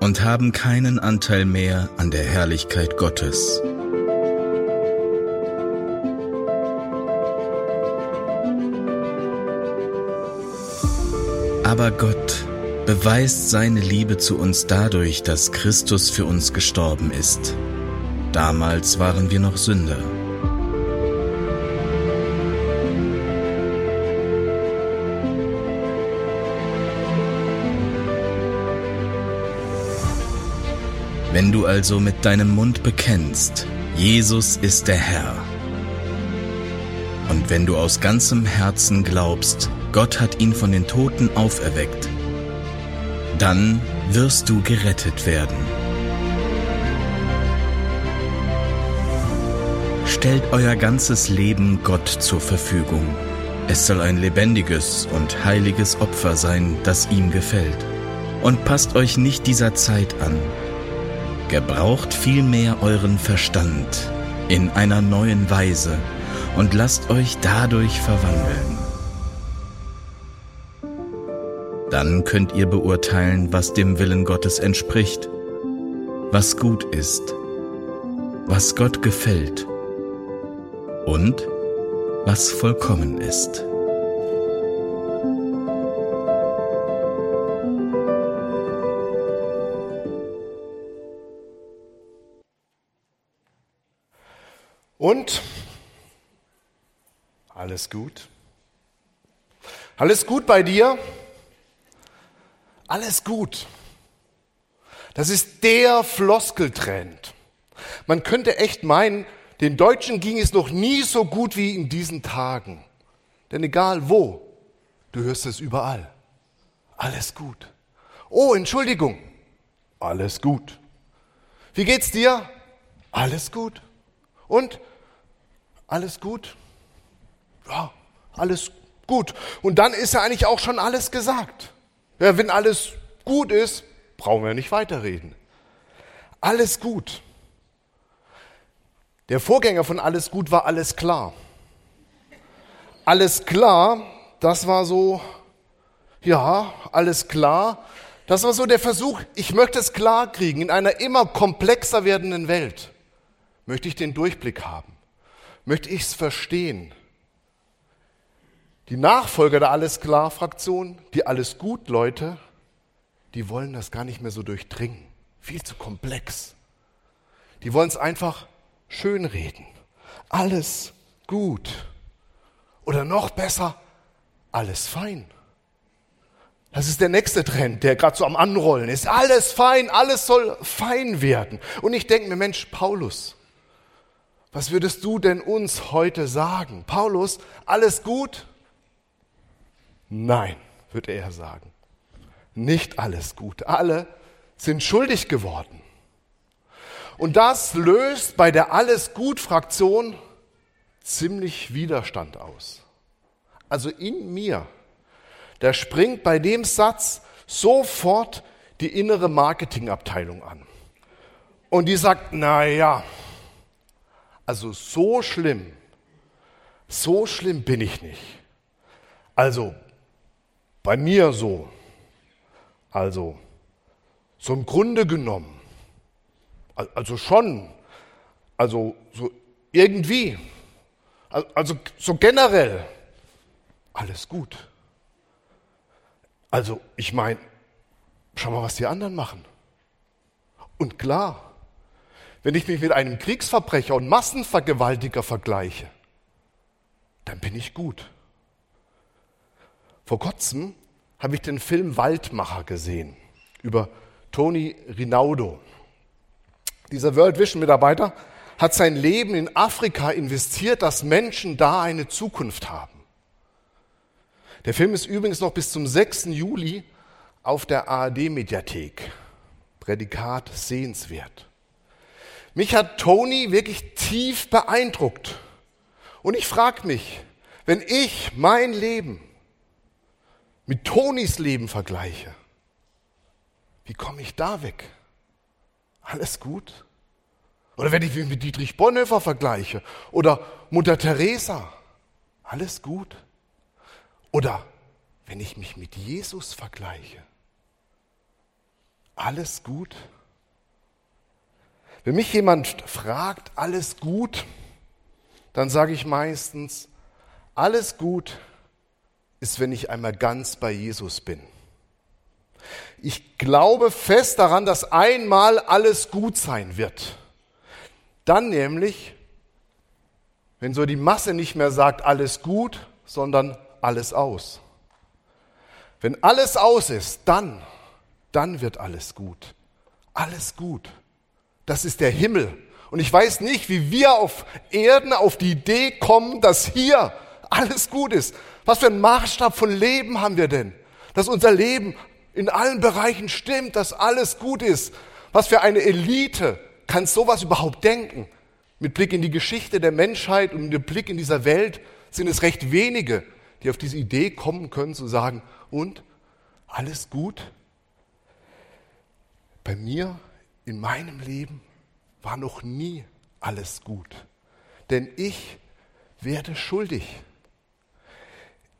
und haben keinen Anteil mehr an der Herrlichkeit Gottes. Aber Gott beweist seine Liebe zu uns dadurch, dass Christus für uns gestorben ist. Damals waren wir noch Sünder. Wenn du also mit deinem Mund bekennst, Jesus ist der Herr, und wenn du aus ganzem Herzen glaubst, Gott hat ihn von den Toten auferweckt, dann wirst du gerettet werden. Stellt euer ganzes Leben Gott zur Verfügung. Es soll ein lebendiges und heiliges Opfer sein, das ihm gefällt. Und passt euch nicht dieser Zeit an, Gebraucht vielmehr euren Verstand in einer neuen Weise und lasst euch dadurch verwandeln. Dann könnt ihr beurteilen, was dem Willen Gottes entspricht, was gut ist, was Gott gefällt und was vollkommen ist. Und alles gut? Alles gut bei dir? Alles gut. Das ist der Floskeltrend. Man könnte echt meinen, den Deutschen ging es noch nie so gut wie in diesen Tagen. Denn egal wo, du hörst es überall. Alles gut. Oh, Entschuldigung. Alles gut. Wie geht's dir? Alles gut. Und alles gut? Ja, alles gut. Und dann ist ja eigentlich auch schon alles gesagt. Ja, wenn alles gut ist, brauchen wir nicht weiterreden. Alles gut. Der Vorgänger von alles gut war alles klar. Alles klar, das war so, ja, alles klar. Das war so der Versuch, ich möchte es klar kriegen. In einer immer komplexer werdenden Welt möchte ich den Durchblick haben möchte ich es verstehen. Die Nachfolger der Alles klar Fraktion, die Alles gut Leute, die wollen das gar nicht mehr so durchdringen. Viel zu komplex. Die wollen es einfach schönreden. Alles gut. Oder noch besser, alles fein. Das ist der nächste Trend, der gerade so am Anrollen ist. Alles fein, alles soll fein werden. Und ich denke mir, Mensch, Paulus, was würdest du denn uns heute sagen? Paulus, alles gut? Nein, würde er sagen. Nicht alles gut. Alle sind schuldig geworden. Und das löst bei der Alles gut Fraktion ziemlich Widerstand aus. Also in mir, da springt bei dem Satz sofort die innere Marketingabteilung an. Und die sagt, na ja, also so schlimm, so schlimm bin ich nicht. Also bei mir so. Also so im Grunde genommen. Also schon. Also so irgendwie. Also so generell. Alles gut. Also ich meine, schau mal, was die anderen machen. Und klar, wenn ich mich mit einem Kriegsverbrecher und Massenvergewaltiger vergleiche, dann bin ich gut. Vor kurzem habe ich den Film Waldmacher gesehen über Tony Rinaldo. Dieser World Vision Mitarbeiter hat sein Leben in Afrika investiert, dass Menschen da eine Zukunft haben. Der Film ist übrigens noch bis zum 6. Juli auf der ARD Mediathek Prädikat sehenswert. Mich hat Tony wirklich tief beeindruckt. Und ich frage mich, wenn ich mein Leben mit Tonys Leben vergleiche, wie komme ich da weg? Alles gut? Oder wenn ich mich mit Dietrich Bonhoeffer vergleiche oder Mutter Teresa, alles gut? Oder wenn ich mich mit Jesus vergleiche, alles gut? Wenn mich jemand fragt, alles gut, dann sage ich meistens, alles gut ist, wenn ich einmal ganz bei Jesus bin. Ich glaube fest daran, dass einmal alles gut sein wird. Dann nämlich, wenn so die Masse nicht mehr sagt, alles gut, sondern alles aus. Wenn alles aus ist, dann, dann wird alles gut. Alles gut. Das ist der Himmel. Und ich weiß nicht, wie wir auf Erden auf die Idee kommen, dass hier alles gut ist. Was für einen Maßstab von Leben haben wir denn? Dass unser Leben in allen Bereichen stimmt, dass alles gut ist. Was für eine Elite kann sowas überhaupt denken? Mit Blick in die Geschichte der Menschheit und mit Blick in dieser Welt sind es recht wenige, die auf diese Idee kommen können zu sagen, und alles gut? Bei mir, in meinem Leben, war noch nie alles gut. Denn ich werde schuldig.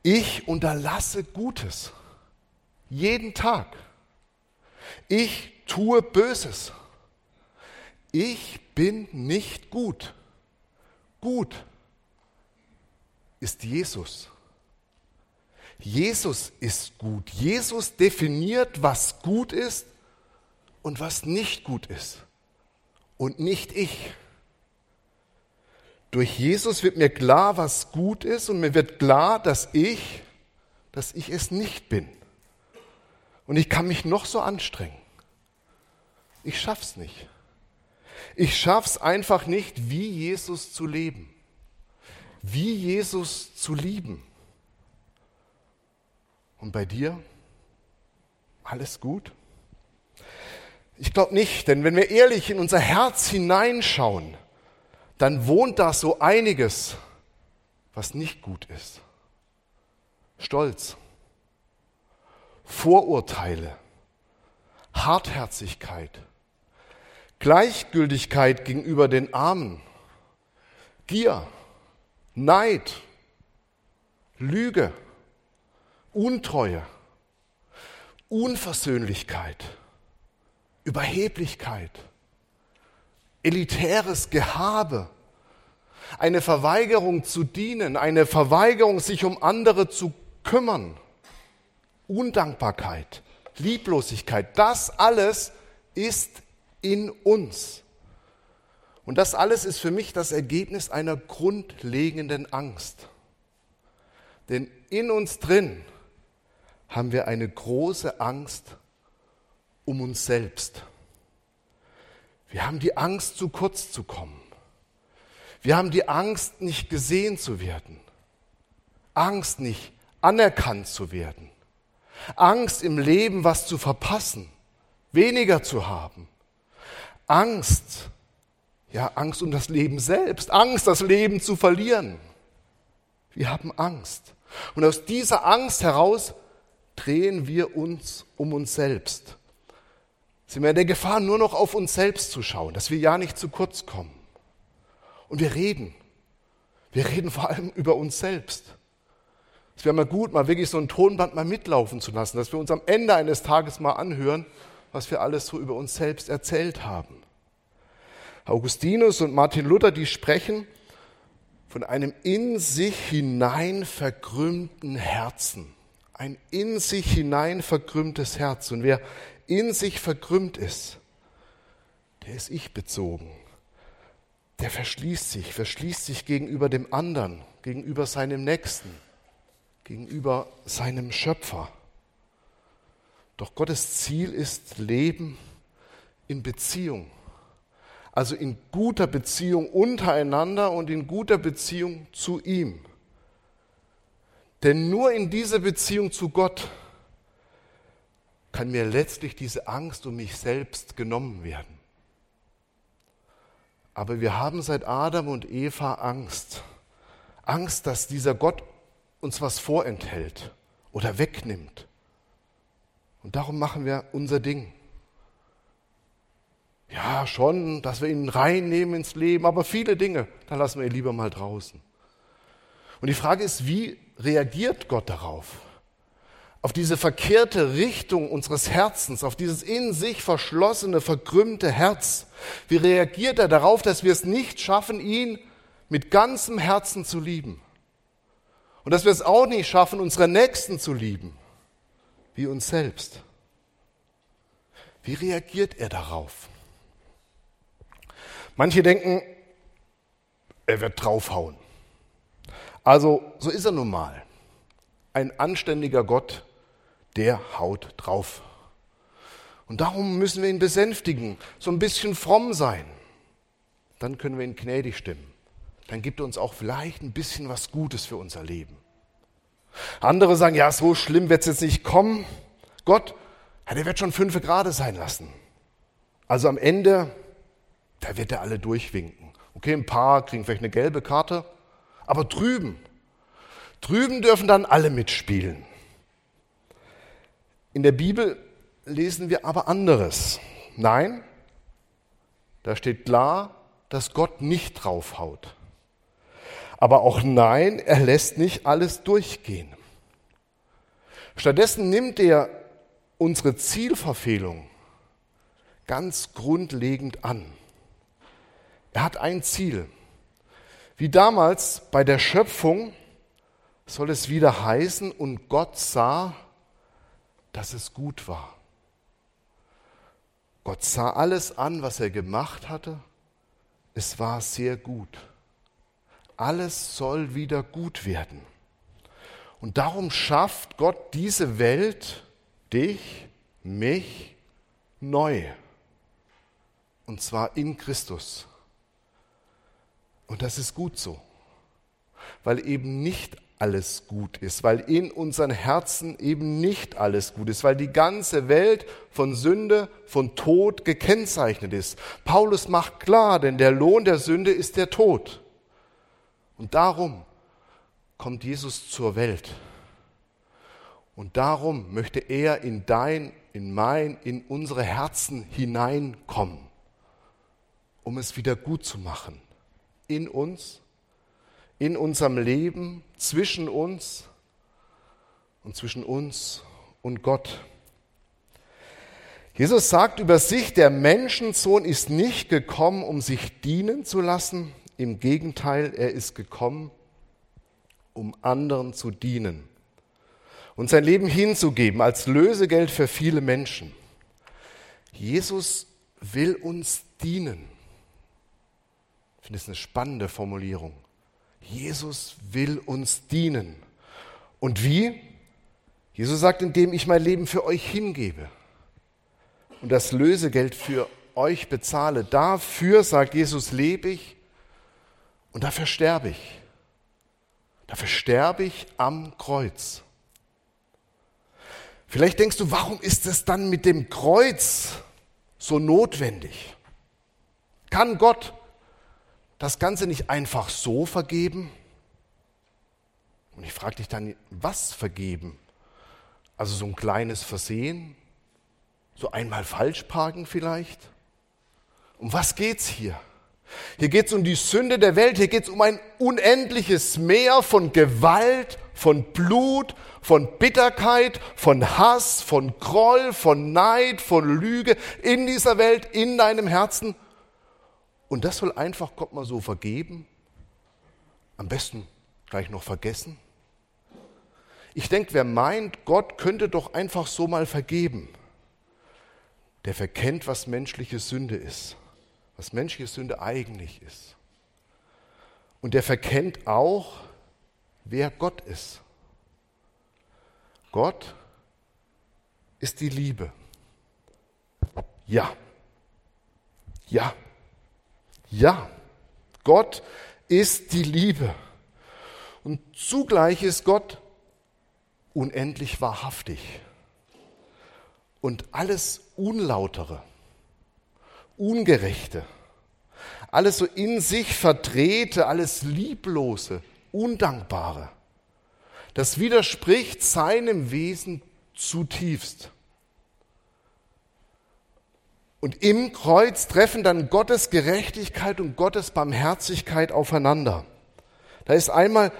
Ich unterlasse Gutes. Jeden Tag. Ich tue Böses. Ich bin nicht gut. Gut ist Jesus. Jesus ist gut. Jesus definiert, was gut ist und was nicht gut ist. Und nicht ich. Durch Jesus wird mir klar, was gut ist und mir wird klar, dass ich, dass ich es nicht bin. Und ich kann mich noch so anstrengen. Ich schaff's nicht. Ich schaff's einfach nicht, wie Jesus zu leben. Wie Jesus zu lieben. Und bei dir? Alles gut? Ich glaube nicht, denn wenn wir ehrlich in unser Herz hineinschauen, dann wohnt da so einiges, was nicht gut ist. Stolz, Vorurteile, Hartherzigkeit, Gleichgültigkeit gegenüber den Armen, Gier, Neid, Lüge, Untreue, Unversöhnlichkeit, Überheblichkeit, elitäres Gehabe, eine Verweigerung zu dienen, eine Verweigerung, sich um andere zu kümmern, Undankbarkeit, Lieblosigkeit, das alles ist in uns. Und das alles ist für mich das Ergebnis einer grundlegenden Angst. Denn in uns drin haben wir eine große Angst um uns selbst. Wir haben die Angst, zu kurz zu kommen. Wir haben die Angst, nicht gesehen zu werden. Angst, nicht anerkannt zu werden. Angst im Leben, was zu verpassen, weniger zu haben. Angst, ja, Angst um das Leben selbst, Angst, das Leben zu verlieren. Wir haben Angst. Und aus dieser Angst heraus drehen wir uns um uns selbst. Sind wir in der Gefahr, nur noch auf uns selbst zu schauen, dass wir ja nicht zu kurz kommen. Und wir reden. Wir reden vor allem über uns selbst. Es wäre mal gut, mal wirklich so ein Tonband mal mitlaufen zu lassen, dass wir uns am Ende eines Tages mal anhören, was wir alles so über uns selbst erzählt haben. Augustinus und Martin Luther, die sprechen von einem in sich hinein verkrümmten Herzen. Ein in sich hinein verkrümmtes Herz. Und wer in sich verkrümmt ist, der ist ich bezogen. Der verschließt sich, verschließt sich gegenüber dem anderen, gegenüber seinem Nächsten gegenüber seinem Schöpfer. Doch Gottes Ziel ist Leben in Beziehung. Also in guter Beziehung untereinander und in guter Beziehung zu ihm. Denn nur in dieser Beziehung zu Gott kann mir letztlich diese Angst um mich selbst genommen werden. Aber wir haben seit Adam und Eva Angst. Angst, dass dieser Gott uns was vorenthält oder wegnimmt. Und darum machen wir unser Ding. Ja, schon, dass wir ihn reinnehmen ins Leben, aber viele Dinge, da lassen wir ihn lieber mal draußen. Und die Frage ist, wie reagiert Gott darauf? Auf diese verkehrte Richtung unseres Herzens, auf dieses in sich verschlossene, verkrümmte Herz. Wie reagiert er darauf, dass wir es nicht schaffen, ihn mit ganzem Herzen zu lieben? Und dass wir es auch nicht schaffen, unsere Nächsten zu lieben, wie uns selbst. Wie reagiert er darauf? Manche denken, er wird draufhauen. Also, so ist er nun mal. Ein anständiger Gott, der haut drauf. Und darum müssen wir ihn besänftigen, so ein bisschen fromm sein. Dann können wir ihn gnädig stimmen. Dann gibt er uns auch vielleicht ein bisschen was Gutes für unser Leben. Andere sagen, ja, so schlimm wird es jetzt nicht kommen. Gott, ja, der wird schon fünf Grad sein lassen. Also am Ende da wird er alle durchwinken. Okay, ein paar kriegen vielleicht eine gelbe Karte, aber drüben, drüben dürfen dann alle mitspielen. In der Bibel lesen wir aber anderes. Nein, da steht klar, dass Gott nicht draufhaut. Aber auch nein, er lässt nicht alles durchgehen. Stattdessen nimmt er unsere Zielverfehlung ganz grundlegend an. Er hat ein Ziel. Wie damals bei der Schöpfung soll es wieder heißen, und Gott sah, dass es gut war. Gott sah alles an, was er gemacht hatte. Es war sehr gut. Alles soll wieder gut werden. Und darum schafft Gott diese Welt, dich, mich, neu. Und zwar in Christus. Und das ist gut so, weil eben nicht alles gut ist, weil in unseren Herzen eben nicht alles gut ist, weil die ganze Welt von Sünde, von Tod gekennzeichnet ist. Paulus macht klar, denn der Lohn der Sünde ist der Tod. Und darum kommt Jesus zur Welt. Und darum möchte er in dein, in mein, in unsere Herzen hineinkommen, um es wieder gut zu machen in uns, in unserem Leben, zwischen uns und zwischen uns und Gott. Jesus sagt über sich, der Menschensohn ist nicht gekommen, um sich dienen zu lassen. Im Gegenteil, er ist gekommen, um anderen zu dienen und sein Leben hinzugeben als Lösegeld für viele Menschen. Jesus will uns dienen. Ich finde es eine spannende Formulierung. Jesus will uns dienen. Und wie? Jesus sagt, indem ich mein Leben für euch hingebe und das Lösegeld für euch bezahle. Dafür, sagt Jesus, lebe ich und dafür sterbe ich. Dafür sterbe ich am Kreuz. Vielleicht denkst du, warum ist es dann mit dem Kreuz so notwendig? Kann Gott das Ganze nicht einfach so vergeben? Und ich frage dich dann, was vergeben? Also so ein kleines Versehen? So einmal falsch parken vielleicht? Um was geht's hier? Hier geht es um die Sünde der Welt, hier geht es um ein unendliches Meer von Gewalt, von Blut, von Bitterkeit, von Hass, von Groll, von Neid, von Lüge in dieser Welt, in deinem Herzen. Und das soll einfach Gott mal so vergeben? Am besten gleich noch vergessen? Ich denke, wer meint, Gott könnte doch einfach so mal vergeben, der verkennt, was menschliche Sünde ist, was menschliche Sünde eigentlich ist. Und der verkennt auch, wer Gott ist. Gott ist die Liebe. Ja. Ja. Ja, Gott ist die Liebe. Und zugleich ist Gott unendlich wahrhaftig. und alles Unlautere, Ungerechte, alles so in sich verdrehte, alles Lieblose, Undankbare, das widerspricht seinem Wesen zutiefst. Und im Kreuz treffen dann Gottes Gerechtigkeit und Gottes Barmherzigkeit aufeinander. Da ist einmal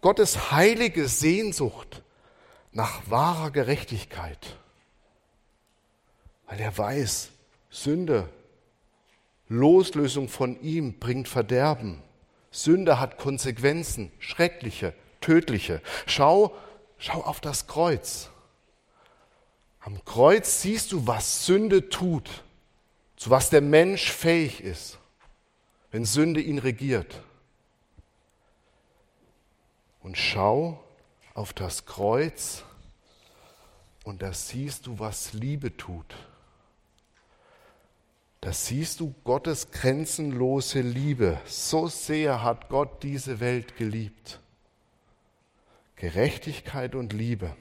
Gottes heilige Sehnsucht nach wahrer Gerechtigkeit, weil er weiß, Sünde, Loslösung von ihm bringt Verderben. Sünde hat Konsequenzen, schreckliche, tödliche. Schau, schau auf das Kreuz. Am Kreuz siehst du, was Sünde tut zu was der Mensch fähig ist, wenn Sünde ihn regiert. Und schau auf das Kreuz und da siehst du, was Liebe tut. Da siehst du Gottes grenzenlose Liebe. So sehr hat Gott diese Welt geliebt. Gerechtigkeit und Liebe.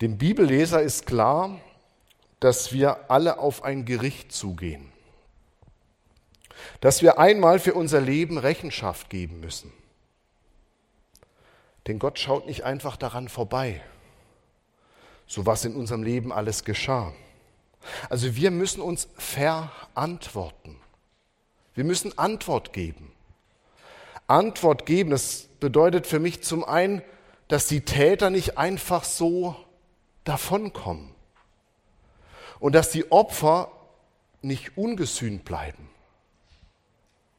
Dem Bibelleser ist klar, dass wir alle auf ein Gericht zugehen, dass wir einmal für unser Leben Rechenschaft geben müssen. Denn Gott schaut nicht einfach daran vorbei, so was in unserem Leben alles geschah. Also wir müssen uns verantworten. Wir müssen Antwort geben. Antwort geben, das bedeutet für mich zum einen, dass die Täter nicht einfach so davonkommen und dass die Opfer nicht ungesühnt bleiben.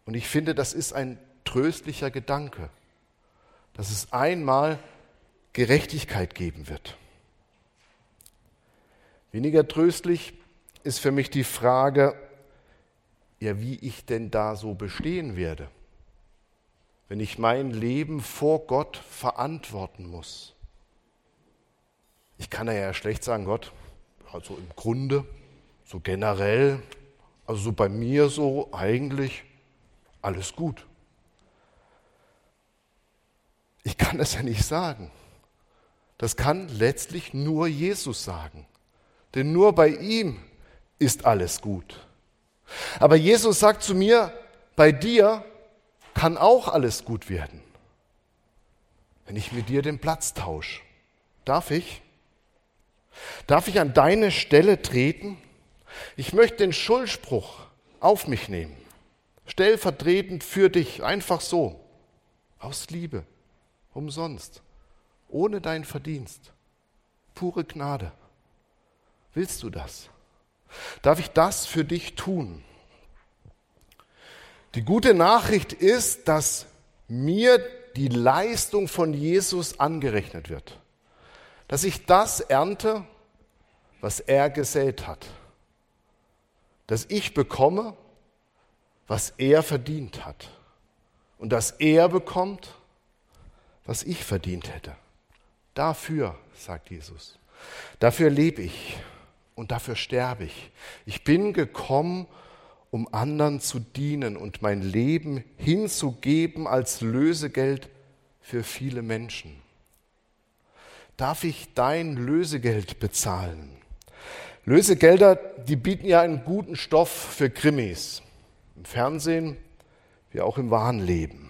Und ich finde, das ist ein tröstlicher Gedanke, dass es einmal Gerechtigkeit geben wird. Weniger tröstlich ist für mich die Frage, ja, wie ich denn da so bestehen werde, wenn ich mein Leben vor Gott verantworten muss. Ich kann ja schlecht sagen, Gott, also im Grunde, so generell, also so bei mir so eigentlich alles gut. Ich kann das ja nicht sagen. Das kann letztlich nur Jesus sagen. Denn nur bei ihm ist alles gut. Aber Jesus sagt zu mir, bei dir kann auch alles gut werden, wenn ich mit dir den Platz tausche. Darf ich? Darf ich an deine Stelle treten? Ich möchte den Schuldspruch auf mich nehmen, stellvertretend für dich, einfach so, aus Liebe, umsonst, ohne dein Verdienst, pure Gnade. Willst du das? Darf ich das für dich tun? Die gute Nachricht ist, dass mir die Leistung von Jesus angerechnet wird dass ich das ernte, was er gesät hat. Dass ich bekomme, was er verdient hat. Und dass er bekommt, was ich verdient hätte. Dafür, sagt Jesus, dafür lebe ich und dafür sterbe ich. Ich bin gekommen, um anderen zu dienen und mein Leben hinzugeben als Lösegeld für viele Menschen darf ich dein Lösegeld bezahlen? Lösegelder, die bieten ja einen guten Stoff für Krimis. Im Fernsehen wie auch im wahren Leben.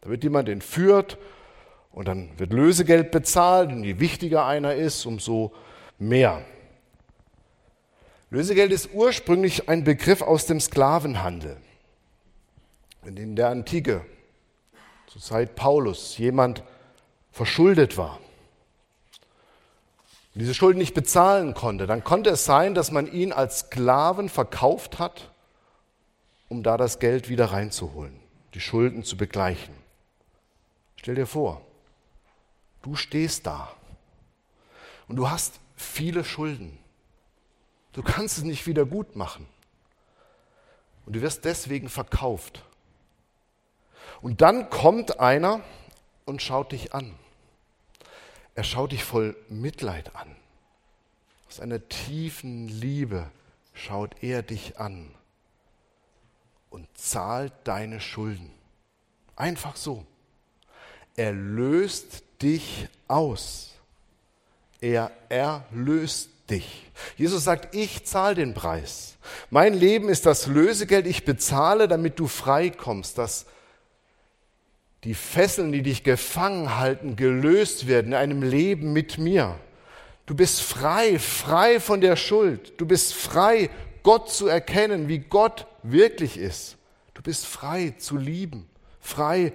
Da wird jemand entführt und dann wird Lösegeld bezahlt und je wichtiger einer ist, umso mehr. Lösegeld ist ursprünglich ein Begriff aus dem Sklavenhandel. Wenn in der Antike, zur Zeit Paulus, jemand verschuldet war, diese Schulden nicht bezahlen konnte, dann konnte es sein, dass man ihn als Sklaven verkauft hat, um da das Geld wieder reinzuholen, die Schulden zu begleichen. Stell dir vor, du stehst da und du hast viele Schulden. Du kannst es nicht wieder gut machen. Und du wirst deswegen verkauft. Und dann kommt einer und schaut dich an. Er schaut dich voll Mitleid an. Aus einer tiefen Liebe schaut er dich an und zahlt deine Schulden. Einfach so. Er löst dich aus. Er erlöst dich. Jesus sagt, ich zahle den Preis. Mein Leben ist das Lösegeld, ich bezahle, damit du frei kommst, dass die Fesseln, die dich gefangen halten, gelöst werden in einem Leben mit mir. Du bist frei, frei von der Schuld. Du bist frei, Gott zu erkennen, wie Gott wirklich ist. Du bist frei zu lieben, frei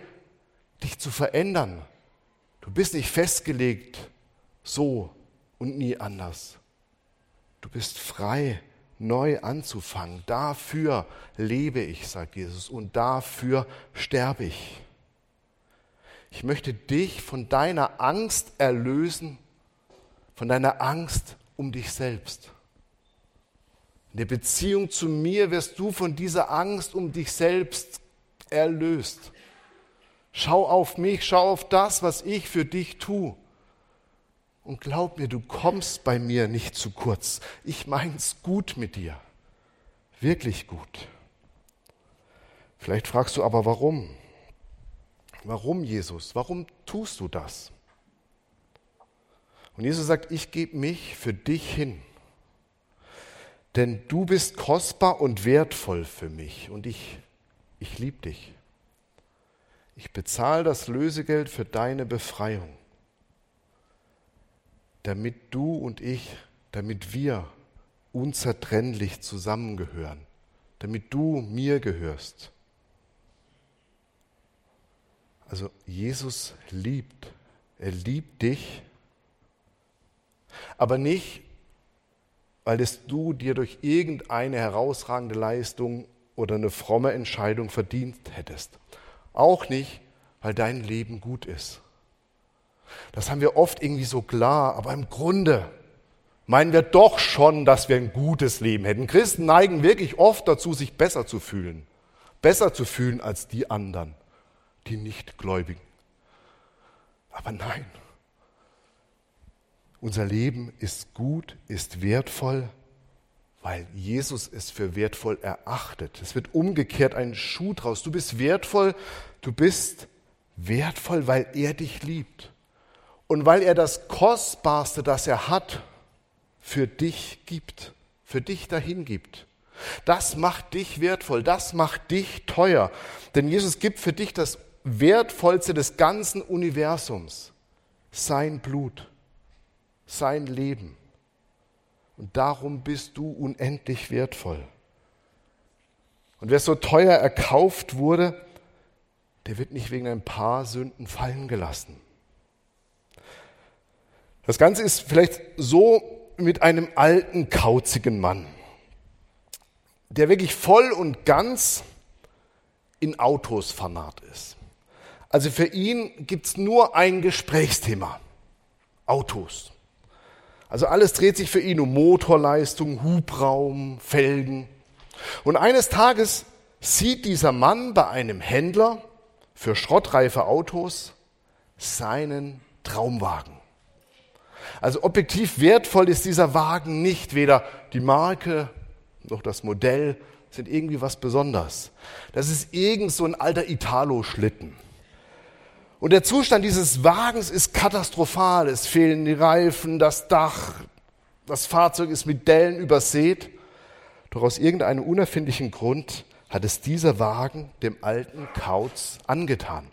dich zu verändern. Du bist nicht festgelegt so und nie anders. Du bist frei, neu anzufangen. Dafür lebe ich, sagt Jesus, und dafür sterbe ich. Ich möchte dich von deiner Angst erlösen, von deiner Angst um dich selbst. In der Beziehung zu mir wirst du von dieser Angst um dich selbst erlöst. Schau auf mich, schau auf das, was ich für dich tue. Und glaub mir, du kommst bei mir nicht zu kurz. Ich mein's gut mit dir. Wirklich gut. Vielleicht fragst du aber, warum? Warum, Jesus? Warum tust du das? Und Jesus sagt, ich gebe mich für dich hin. Denn du bist kostbar und wertvoll für mich und ich, ich liebe dich. Ich bezahle das Lösegeld für deine Befreiung, damit du und ich, damit wir unzertrennlich zusammengehören, damit du mir gehörst. Also Jesus liebt, er liebt dich, aber nicht, weil es du dir durch irgendeine herausragende Leistung oder eine fromme Entscheidung verdient hättest. Auch nicht, weil dein Leben gut ist. Das haben wir oft irgendwie so klar, aber im Grunde meinen wir doch schon, dass wir ein gutes Leben hätten. Christen neigen wirklich oft dazu, sich besser zu fühlen. Besser zu fühlen als die anderen die Nichtgläubigen. Aber nein, unser Leben ist gut, ist wertvoll, weil Jesus es für wertvoll erachtet. Es wird umgekehrt ein Schuh draus. Du bist wertvoll, du bist wertvoll, weil er dich liebt. Und weil er das Kostbarste, das er hat, für dich gibt, für dich dahin gibt. Das macht dich wertvoll, das macht dich teuer. Denn Jesus gibt für dich das wertvollste des ganzen Universums, sein Blut, sein Leben. Und darum bist du unendlich wertvoll. Und wer so teuer erkauft wurde, der wird nicht wegen ein paar Sünden fallen gelassen. Das Ganze ist vielleicht so mit einem alten, kauzigen Mann, der wirklich voll und ganz in Autos fanat ist. Also für ihn gibt es nur ein Gesprächsthema. Autos. Also alles dreht sich für ihn um Motorleistung, Hubraum, Felgen. Und eines Tages sieht dieser Mann bei einem Händler für schrottreife Autos seinen Traumwagen. Also objektiv wertvoll ist dieser Wagen nicht, weder die Marke noch das Modell sind irgendwie was Besonderes. Das ist irgend so ein alter Italo-Schlitten. Und der Zustand dieses Wagens ist katastrophal. Es fehlen die Reifen, das Dach, das Fahrzeug ist mit Dellen übersät. Doch aus irgendeinem unerfindlichen Grund hat es dieser Wagen dem alten Kauz angetan.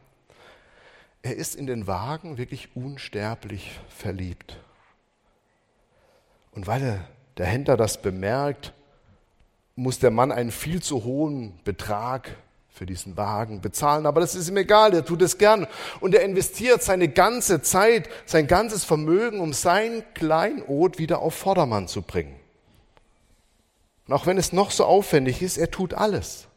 Er ist in den Wagen wirklich unsterblich verliebt. Und weil der Händler das bemerkt, muss der Mann einen viel zu hohen Betrag für diesen Wagen bezahlen, aber das ist ihm egal, er tut es gern und er investiert seine ganze Zeit, sein ganzes Vermögen, um sein Kleinod wieder auf Vordermann zu bringen. Und auch wenn es noch so aufwendig ist, er tut alles,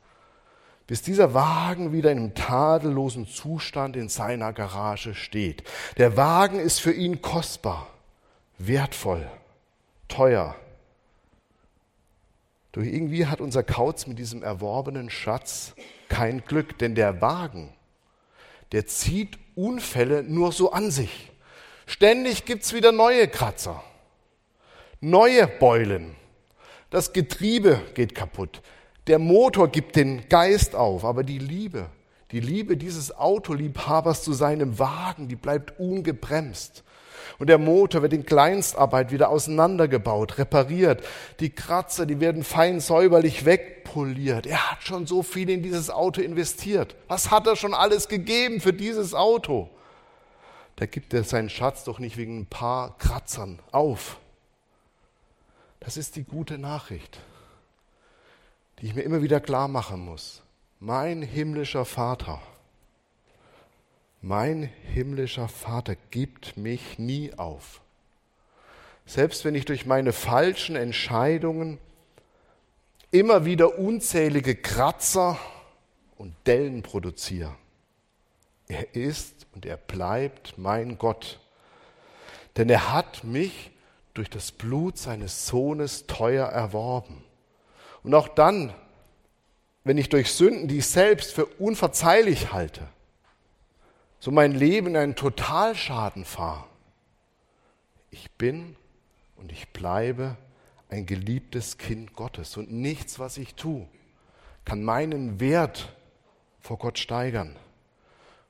bis dieser Wagen wieder in einem tadellosen Zustand in seiner Garage steht. Der Wagen ist für ihn kostbar, wertvoll, teuer. Doch irgendwie hat unser Kauz mit diesem erworbenen Schatz kein Glück, denn der Wagen, der zieht Unfälle nur so an sich. Ständig gibt's wieder neue Kratzer, neue Beulen. Das Getriebe geht kaputt. Der Motor gibt den Geist auf, aber die Liebe, Die Liebe dieses Autoliebhabers zu seinem Wagen, die bleibt ungebremst. Und der Motor wird in Kleinstarbeit wieder auseinandergebaut, repariert. Die Kratzer, die werden fein säuberlich wegpoliert. Er hat schon so viel in dieses Auto investiert. Was hat er schon alles gegeben für dieses Auto? Da gibt er seinen Schatz doch nicht wegen ein paar Kratzern auf. Das ist die gute Nachricht, die ich mir immer wieder klar machen muss. Mein himmlischer Vater, mein himmlischer Vater gibt mich nie auf. Selbst wenn ich durch meine falschen Entscheidungen immer wieder unzählige Kratzer und Dellen produziere. Er ist und er bleibt mein Gott. Denn er hat mich durch das Blut seines Sohnes teuer erworben. Und auch dann, wenn ich durch Sünden, die ich selbst für unverzeihlich halte, so mein Leben in einen Totalschaden fahre, ich bin und ich bleibe ein geliebtes Kind Gottes und nichts, was ich tue, kann meinen Wert vor Gott steigern.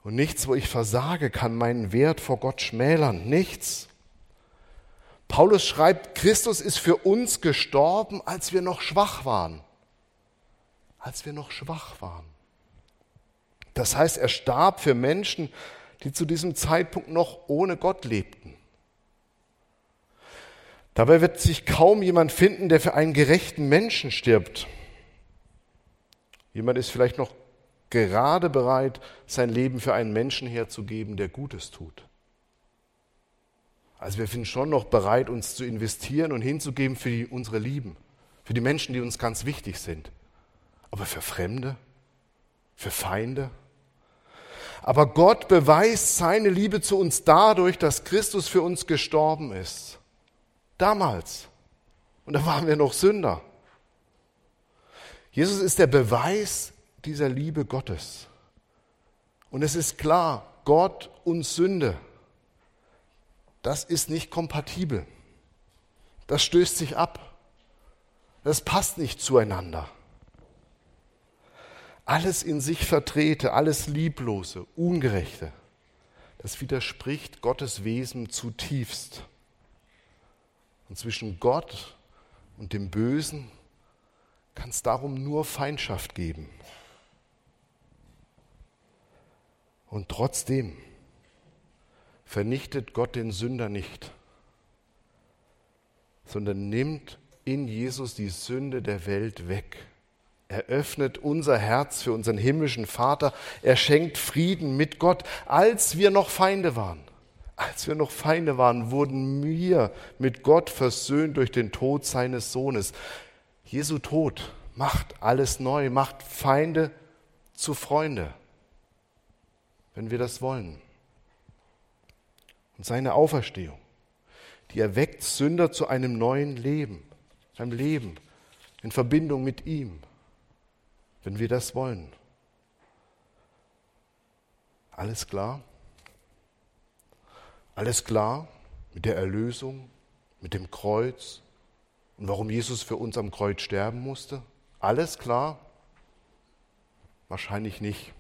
Und nichts, wo ich versage, kann meinen Wert vor Gott schmälern. Nichts. Paulus schreibt, Christus ist für uns gestorben, als wir noch schwach waren. Als wir noch schwach waren. Das heißt, er starb für Menschen, die zu diesem Zeitpunkt noch ohne Gott lebten. Dabei wird sich kaum jemand finden, der für einen gerechten Menschen stirbt. Jemand ist vielleicht noch gerade bereit, sein Leben für einen Menschen herzugeben, der Gutes tut. Also wir sind schon noch bereit, uns zu investieren und hinzugeben für die, unsere Lieben, für die Menschen, die uns ganz wichtig sind. Aber für Fremde, für Feinde. Aber Gott beweist seine Liebe zu uns dadurch, dass Christus für uns gestorben ist. Damals. Und da waren wir noch Sünder. Jesus ist der Beweis dieser Liebe Gottes. Und es ist klar, Gott und Sünde das ist nicht kompatibel. Das stößt sich ab. Das passt nicht zueinander. Alles in sich Vertrete, alles Lieblose, Ungerechte, das widerspricht Gottes Wesen zutiefst. Und zwischen Gott und dem Bösen kann es darum nur Feindschaft geben. Und trotzdem vernichtet Gott den Sünder nicht, sondern nimmt in Jesus die Sünde der Welt weg. Er öffnet unser Herz für unseren himmlischen Vater. Er schenkt Frieden mit Gott, als wir noch Feinde waren. Als wir noch Feinde waren, wurden wir mit Gott versöhnt durch den Tod seines Sohnes. Jesu Tod macht alles neu, macht Feinde zu Freunde, wenn wir das wollen und seine Auferstehung, die erweckt Sünder zu einem neuen Leben, einem Leben in Verbindung mit ihm, wenn wir das wollen. Alles klar? Alles klar mit der Erlösung, mit dem Kreuz und warum Jesus für uns am Kreuz sterben musste? Alles klar? Wahrscheinlich nicht.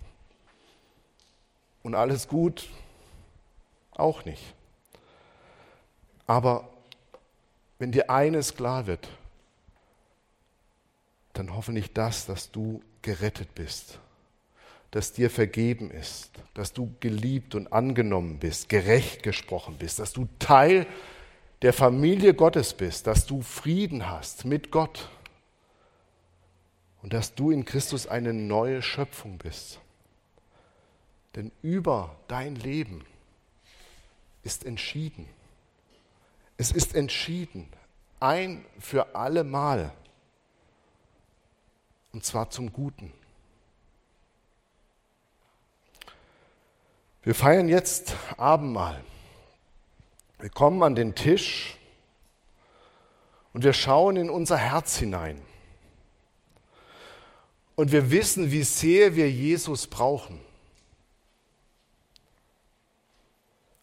Und alles gut? Auch nicht. Aber wenn dir eines klar wird, dann hoffentlich das, dass du gerettet bist, dass dir vergeben ist, dass du geliebt und angenommen bist, gerecht gesprochen bist, dass du Teil der Familie Gottes bist, dass du Frieden hast mit Gott und dass du in Christus eine neue Schöpfung bist. Denn über dein Leben ist entschieden. Es ist entschieden, ein für alle Mal. Und zwar zum Guten. Wir feiern jetzt Abendmahl. Wir kommen an den Tisch und wir schauen in unser Herz hinein. Und wir wissen, wie sehr wir Jesus brauchen.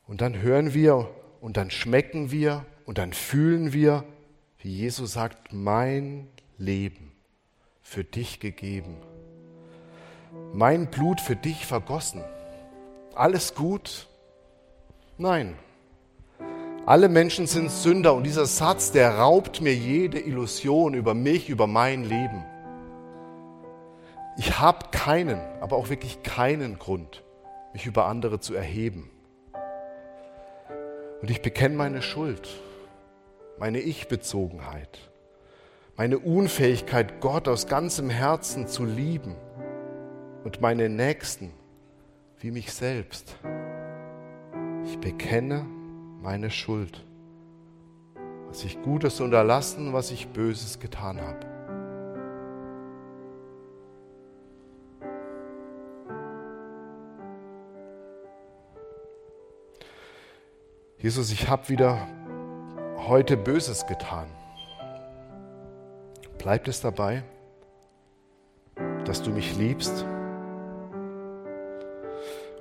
Und dann hören wir und dann schmecken wir und dann fühlen wir, wie Jesus sagt, mein Leben für dich gegeben. mein Blut für dich vergossen. Alles gut? Nein. Alle Menschen sind Sünder und dieser Satz, der raubt mir jede Illusion über mich, über mein Leben. Ich habe keinen, aber auch wirklich keinen Grund, mich über andere zu erheben. Und ich bekenne meine Schuld, meine Ich-Bezogenheit, meine Unfähigkeit, Gott aus ganzem Herzen zu lieben und meine Nächsten wie mich selbst. Ich bekenne meine Schuld, was ich Gutes unterlassen, was ich Böses getan habe. Jesus, ich habe wieder heute Böses getan. Bleibt es dabei, dass du mich liebst?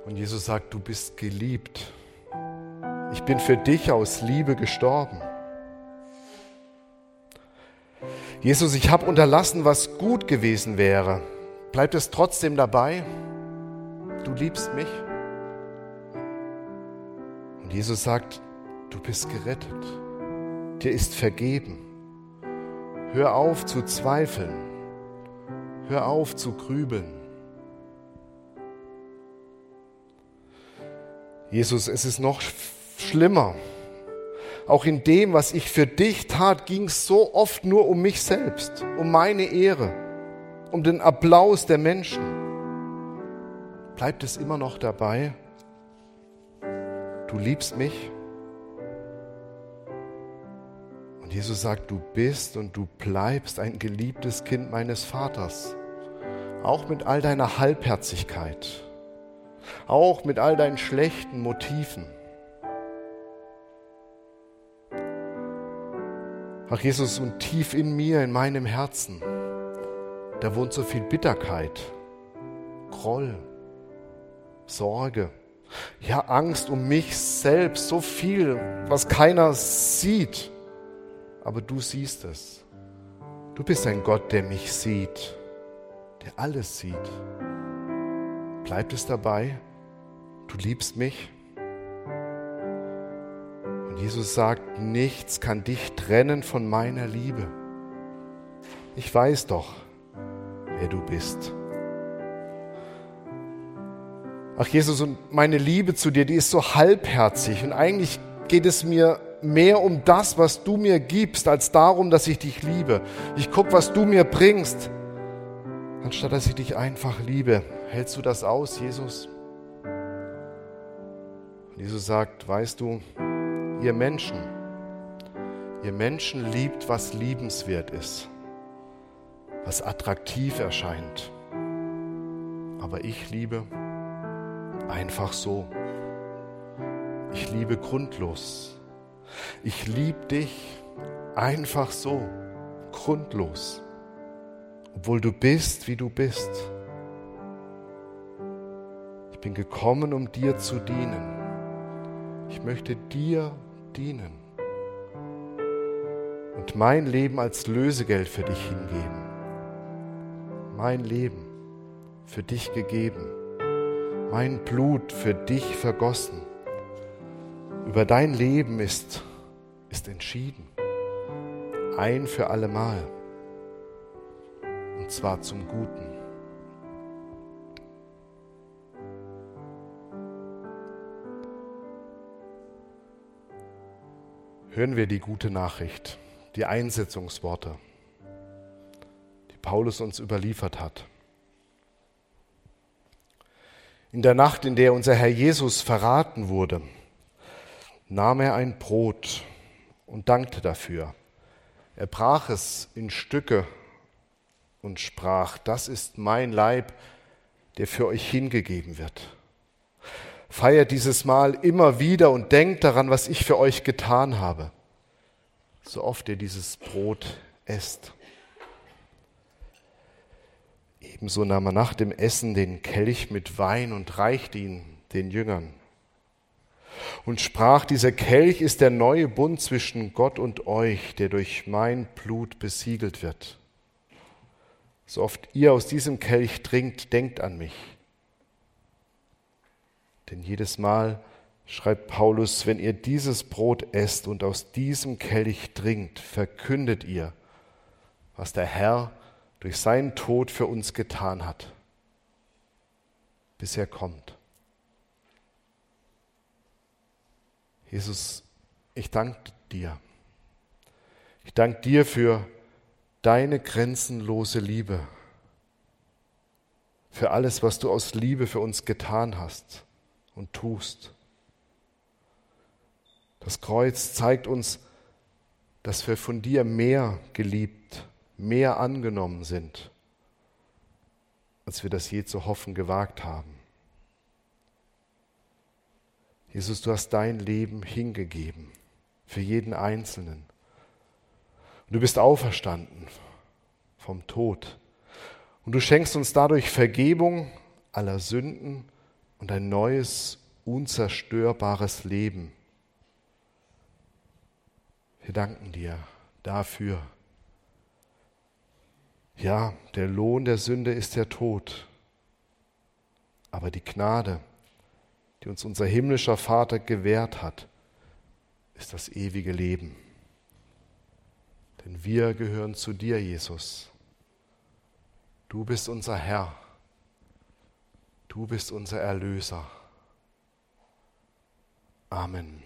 Und Jesus sagt, du bist geliebt. Ich bin für dich aus Liebe gestorben. Jesus, ich habe unterlassen, was gut gewesen wäre. Bleibt es trotzdem dabei? Du liebst mich. Und Jesus sagt, du bist gerettet. Dir ist vergeben. Hör auf zu zweifeln. Hör auf zu grübeln. Jesus, es ist noch schlimmer. Auch in dem, was ich für dich tat, ging es so oft nur um mich selbst, um meine Ehre, um den Applaus der Menschen. Bleibt es immer noch dabei? du liebst mich. Und Jesus sagt, du bist und du bleibst ein geliebtes Kind meines Vaters. Auch mit all deiner Halbherzigkeit. Auch mit all deinen schlechten Motiven. Ach Jesus, und tief in mir, in meinem Herzen, da wohnt so viel Bitterkeit, Groll, Sorge ja, Angst um mich selbst, so viel, was keiner sieht. Aber du siehst es. Du bist ein Gott, der mich sieht, der alles sieht. Bleibt es dabei? Du liebst mich? Und Jesus sagt, nichts kann dich trennen von meiner Liebe. Ich weiß doch, wer du bist. Ach Jesus, und meine Liebe zu dir, die ist so halbherzig und eigentlich geht es mir mehr um das, was du mir gibst, als darum, dass ich dich liebe. Ich gucke, was du mir bringst, anstatt dass ich dich einfach liebe. Hältst du das aus, Jesus? Und Jesus sagt, weißt du, ihr Menschen, ihr Menschen liebt, was liebenswert ist, was attraktiv erscheint. Aber ich liebe, einfach so. Ich liebe grundlos. Ich liebe dich einfach so, grundlos, obwohl du bist, wie du bist. Ich bin gekommen, um dir zu dienen. Ich möchte dir dienen und mein Leben als Lösegeld für dich hingeben. Mein Leben für dich gegeben mein Blut für dich vergossen. Über dein Leben ist, ist entschieden. Ein für allemal. Und zwar zum Guten. Hören wir die gute Nachricht, die Einsetzungsworte, die Paulus uns überliefert hat. In der Nacht, in der unser Herr Jesus verraten wurde, nahm er ein Brot und dankte dafür. Er brach es in Stücke und sprach, das ist mein Leib, der für euch hingegeben wird. Feiert dieses Mal immer wieder und denkt daran, was ich für euch getan habe, so oft ihr dieses Brot esst. Ebenso nahm er nach dem Essen den Kelch mit Wein und reichte ihn den Jüngern und sprach, dieser Kelch ist der neue Bund zwischen Gott und euch, der durch mein Blut besiegelt wird. So oft ihr aus diesem Kelch trinkt, denkt an mich. Denn jedes Mal, schreibt Paulus, wenn ihr dieses Brot esst und aus diesem Kelch trinkt, verkündet ihr, was der Herr durch seinen Tod für uns getan hat, bis er kommt. Jesus, ich danke dir. Ich danke dir für deine grenzenlose Liebe, für alles, was du aus Liebe für uns getan hast und tust. Das Kreuz zeigt uns, dass wir von dir mehr geliebt, mehr angenommen sind, als wir das je zu hoffen gewagt haben. Jesus, du hast dein Leben hingegeben für jeden Einzelnen. Und du bist auferstanden vom Tod. Und du schenkst uns dadurch Vergebung aller Sünden und ein neues, unzerstörbares Leben. Wir danken dir dafür. Ja, der Lohn der Sünde ist der Tod, aber die Gnade, die uns unser himmlischer Vater gewährt hat, ist das ewige Leben. Denn wir gehören zu dir, Jesus. Du bist unser Herr. Du bist unser Erlöser. Amen.